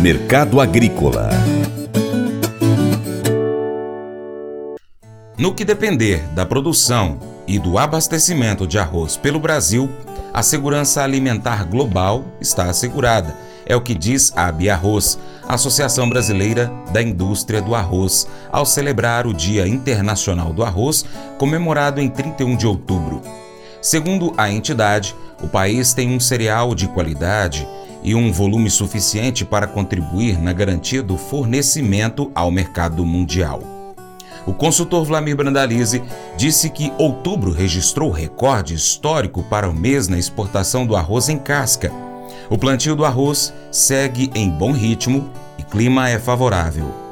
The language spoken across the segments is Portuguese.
Mercado Agrícola No que depender da produção e do abastecimento de arroz pelo Brasil, a segurança alimentar global está assegurada. É o que diz a Abiarroz, Associação Brasileira da Indústria do Arroz, ao celebrar o Dia Internacional do Arroz, comemorado em 31 de outubro. Segundo a entidade, o país tem um cereal de qualidade e um volume suficiente para contribuir na garantia do fornecimento ao mercado mundial. O consultor Vlamir Brandalize disse que outubro registrou recorde histórico para o mês na exportação do arroz em casca. O plantio do arroz segue em bom ritmo e clima é favorável.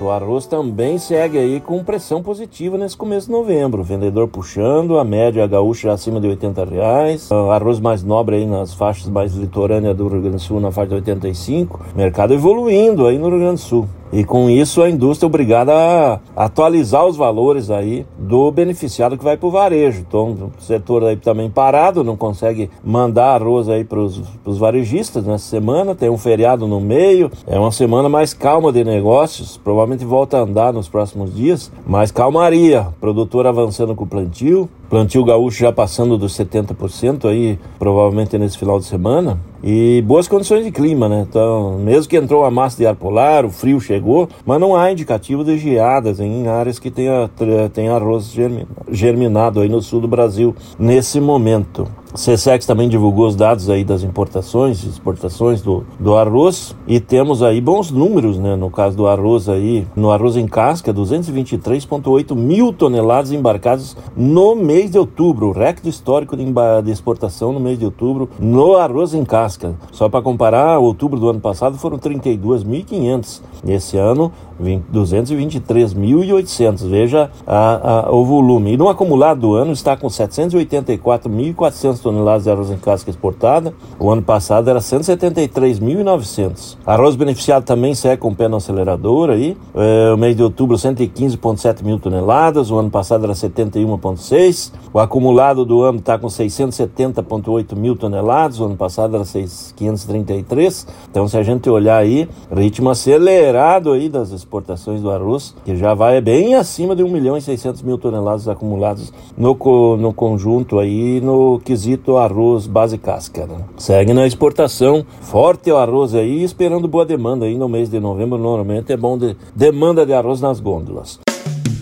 O arroz também segue aí com pressão positiva nesse começo de novembro. Vendedor puxando, a média gaúcha acima de 80 reais. O arroz mais nobre aí nas faixas mais litorâneas do Rio Grande do Sul na faixa de 85. Mercado evoluindo aí no Rio Grande do Sul. E com isso a indústria é obrigada a atualizar os valores aí do beneficiado que vai para o varejo. Então o setor aí também parado, não consegue mandar arroz aí para os varejistas nessa semana. Tem um feriado no meio, é uma semana mais calma de negócios. Provavelmente volta a andar nos próximos dias, mas calmaria. Produtor avançando com o plantio, plantio gaúcho já passando dos 70% aí, provavelmente nesse final de semana. E boas condições de clima, né? Então, mesmo que entrou a massa de ar polar, o frio chegou, mas não há indicativo de geadas em áreas que tenha, tenha arroz germinado aí no sul do Brasil nesse momento. CSEX também divulgou os dados aí das importações e exportações do, do arroz e temos aí bons números, né? No caso do arroz aí, no arroz em casca, 223,8 mil toneladas embarcadas no mês de outubro, recorde histórico de, de exportação no mês de outubro no arroz em casca. Só para comparar, outubro do ano passado foram 32.500. Esse ano 223.800. Veja a, a, o volume. E no acumulado do ano está com 784.400 toneladas de arroz em casca exportada. O ano passado era 173.900. Arroz beneficiado também segue com o pé no acelerador aí. É, o mês de outubro 115.7 mil toneladas. O ano passado era 71.6. O acumulado do ano está com 670.8 mil toneladas. O ano passado era 533. Então se a gente olhar aí, ritmo acelerado aí das exportações do arroz, que já vai bem acima de 1 milhão e 600 mil toneladas acumuladas no, no conjunto aí, no quesito arroz base casca. Né? Segue na exportação, forte o arroz aí, esperando boa demanda aí no mês de novembro, normalmente é bom de demanda de arroz nas gôndolas.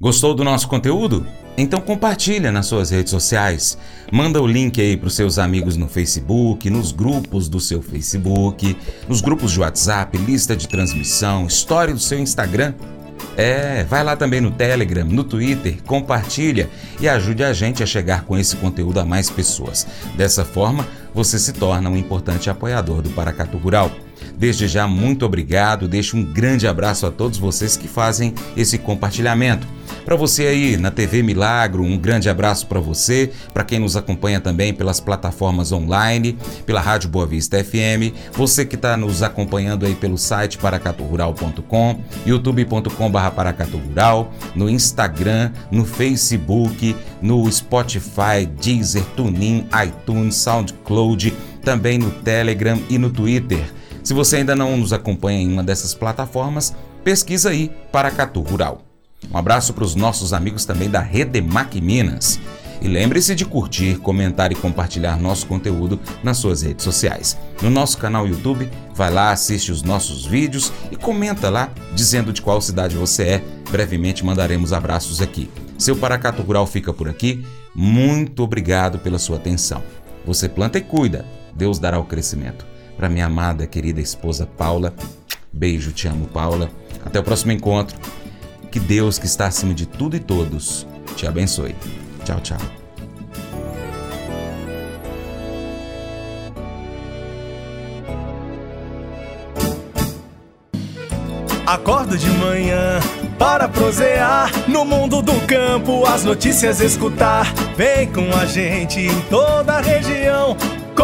Gostou do nosso conteúdo? Então compartilha nas suas redes sociais. Manda o link aí para os seus amigos no Facebook, nos grupos do seu Facebook, nos grupos de WhatsApp, lista de transmissão, história do seu Instagram. É, vai lá também no Telegram, no Twitter, compartilha e ajude a gente a chegar com esse conteúdo a mais pessoas. Dessa forma, você se torna um importante apoiador do Paracatu Rural. Desde já, muito obrigado. Deixo um grande abraço a todos vocês que fazem esse compartilhamento. Para você aí na TV Milagro, um grande abraço para você, para quem nos acompanha também pelas plataformas online, pela Rádio Boa Vista FM, você que está nos acompanhando aí pelo site paracaturural.com, youtube.com.br paracaturural, no Instagram, no Facebook, no Spotify, Deezer, TuneIn, iTunes, SoundCloud, também no Telegram e no Twitter. Se você ainda não nos acompanha em uma dessas plataformas, pesquisa aí Paracatu Rural. Um abraço para os nossos amigos também da Redemac Minas. E lembre-se de curtir, comentar e compartilhar nosso conteúdo nas suas redes sociais. No nosso canal YouTube, vai lá, assiste os nossos vídeos e comenta lá dizendo de qual cidade você é. Brevemente mandaremos abraços aqui. Seu Paracato Rural fica por aqui. Muito obrigado pela sua atenção. Você planta e cuida, Deus dará o crescimento para minha amada, querida esposa Paula. Beijo, te amo, Paula. Até o próximo encontro. Que Deus, que está acima de tudo e todos, te abençoe. Tchau, tchau. Acordo de manhã para prosear no mundo do campo, as notícias escutar. Vem com a gente em toda a região